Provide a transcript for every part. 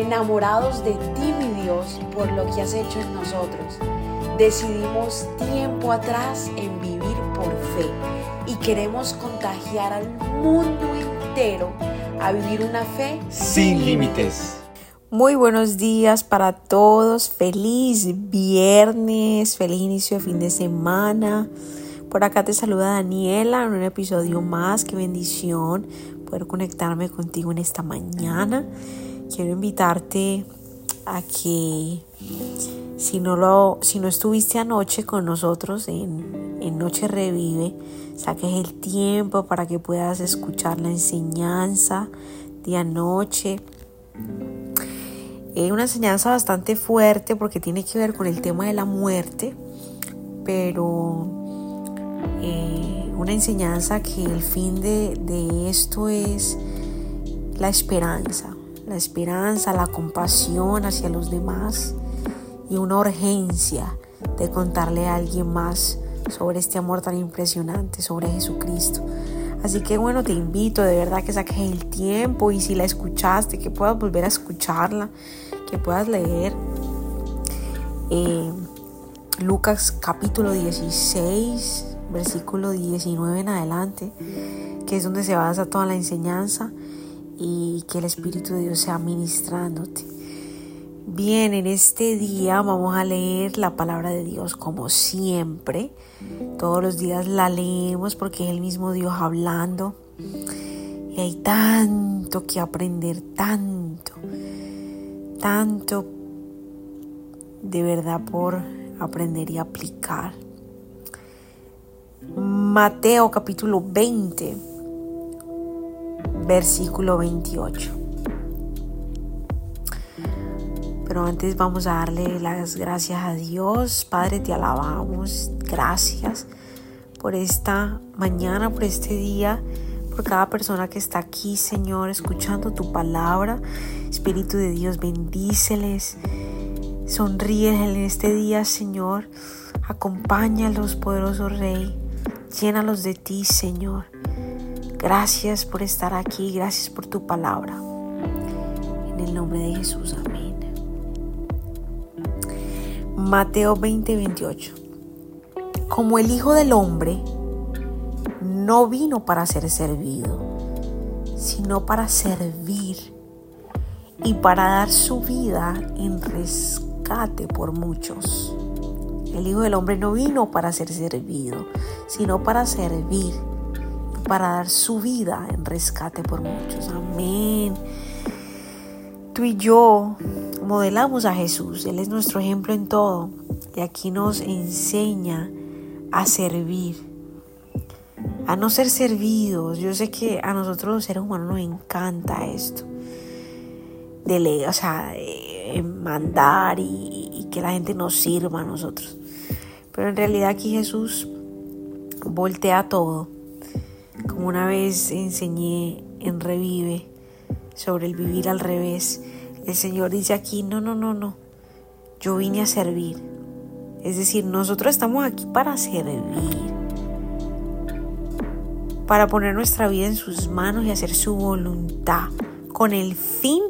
enamorados de ti, mi Dios, por lo que has hecho en nosotros. Decidimos tiempo atrás en vivir por fe y queremos contagiar al mundo entero a vivir una fe sin límites. Muy buenos días para todos, feliz viernes, feliz inicio de fin de semana. Por acá te saluda Daniela en un episodio más, qué bendición poder conectarme contigo en esta mañana. Quiero invitarte a que si no, lo, si no estuviste anoche con nosotros en, en Noche Revive, saques el tiempo para que puedas escuchar la enseñanza de anoche. Es una enseñanza bastante fuerte porque tiene que ver con el tema de la muerte, pero eh, una enseñanza que el fin de, de esto es la esperanza, la esperanza, la compasión hacia los demás y una urgencia de contarle a alguien más sobre este amor tan impresionante, sobre Jesucristo. Así que bueno, te invito de verdad que saques el tiempo y si la escuchaste, que puedas volver a escucharla, que puedas leer eh, Lucas capítulo 16, versículo 19 en adelante, que es donde se basa toda la enseñanza y que el Espíritu de Dios sea ministrándote. Bien, en este día vamos a leer la palabra de Dios como siempre. Todos los días la leemos porque es el mismo Dios hablando. Y hay tanto que aprender, tanto, tanto de verdad por aprender y aplicar. Mateo capítulo 20, versículo 28. Pero antes vamos a darle las gracias a Dios. Padre, te alabamos. Gracias por esta mañana, por este día, por cada persona que está aquí, Señor, escuchando tu palabra. Espíritu de Dios, bendíceles. Sonríeles en este día, Señor. Acompáñalos, poderoso Rey. Llénalos de ti, Señor. Gracias por estar aquí. Gracias por tu palabra. En el nombre de Jesús, amén. Mateo 20, 28. Como el Hijo del Hombre no vino para ser servido, sino para servir y para dar su vida en rescate por muchos. El Hijo del Hombre no vino para ser servido, sino para servir para dar su vida en rescate por muchos. Amén. Tú y yo modelamos a Jesús, Él es nuestro ejemplo en todo y aquí nos enseña a servir, a no ser servidos. Yo sé que a nosotros los seres humanos nos encanta esto, de, o sea, mandar y, y que la gente nos sirva a nosotros. Pero en realidad aquí Jesús voltea todo. Como una vez enseñé en Revive sobre el vivir al revés el Señor dice aquí, no, no, no, no, yo vine a servir. Es decir, nosotros estamos aquí para servir, para poner nuestra vida en sus manos y hacer su voluntad, con el fin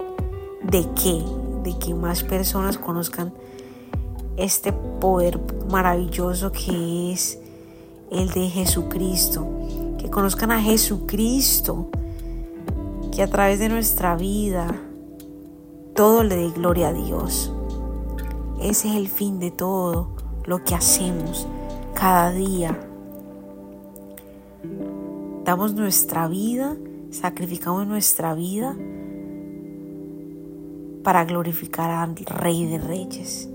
de que, de que más personas conozcan este poder maravilloso que es el de Jesucristo, que conozcan a Jesucristo, que a través de nuestra vida, todo le dé gloria a Dios. Ese es el fin de todo lo que hacemos cada día. Damos nuestra vida, sacrificamos nuestra vida para glorificar al Rey de Reyes.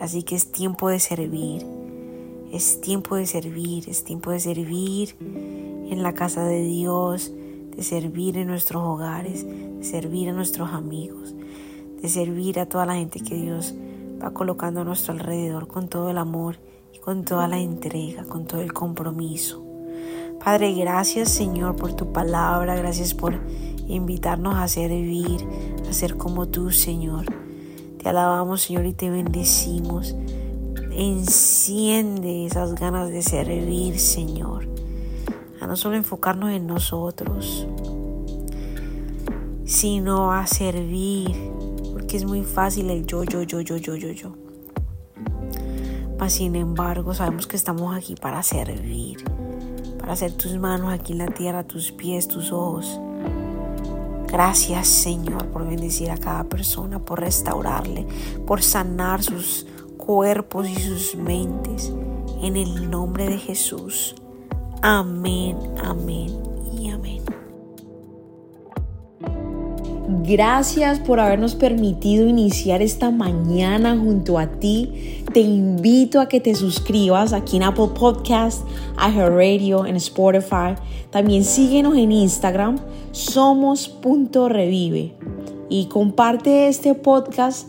Así que es tiempo de servir, es tiempo de servir, es tiempo de servir en la casa de Dios, de servir en nuestros hogares, de servir a nuestros amigos, de servir a toda la gente que Dios va colocando a nuestro alrededor con todo el amor y con toda la entrega, con todo el compromiso. Padre, gracias Señor por tu palabra, gracias por invitarnos a servir, a ser como tú Señor. Te alabamos Señor y te bendecimos. Enciende esas ganas de servir Señor a no solo enfocarnos en nosotros, sino a servir, porque es muy fácil el yo, yo, yo, yo, yo, yo, yo. Mas sin embargo, sabemos que estamos aquí para servir, para hacer tus manos aquí en la tierra, tus pies, tus ojos. Gracias Señor por bendecir a cada persona, por restaurarle, por sanar sus cuerpos y sus mentes. En el nombre de Jesús. Amén, amén y amén. Gracias por habernos permitido iniciar esta mañana junto a ti. Te invito a que te suscribas aquí en Apple Podcast, Radio, en Spotify. También síguenos en Instagram, somos.revive. Y comparte este podcast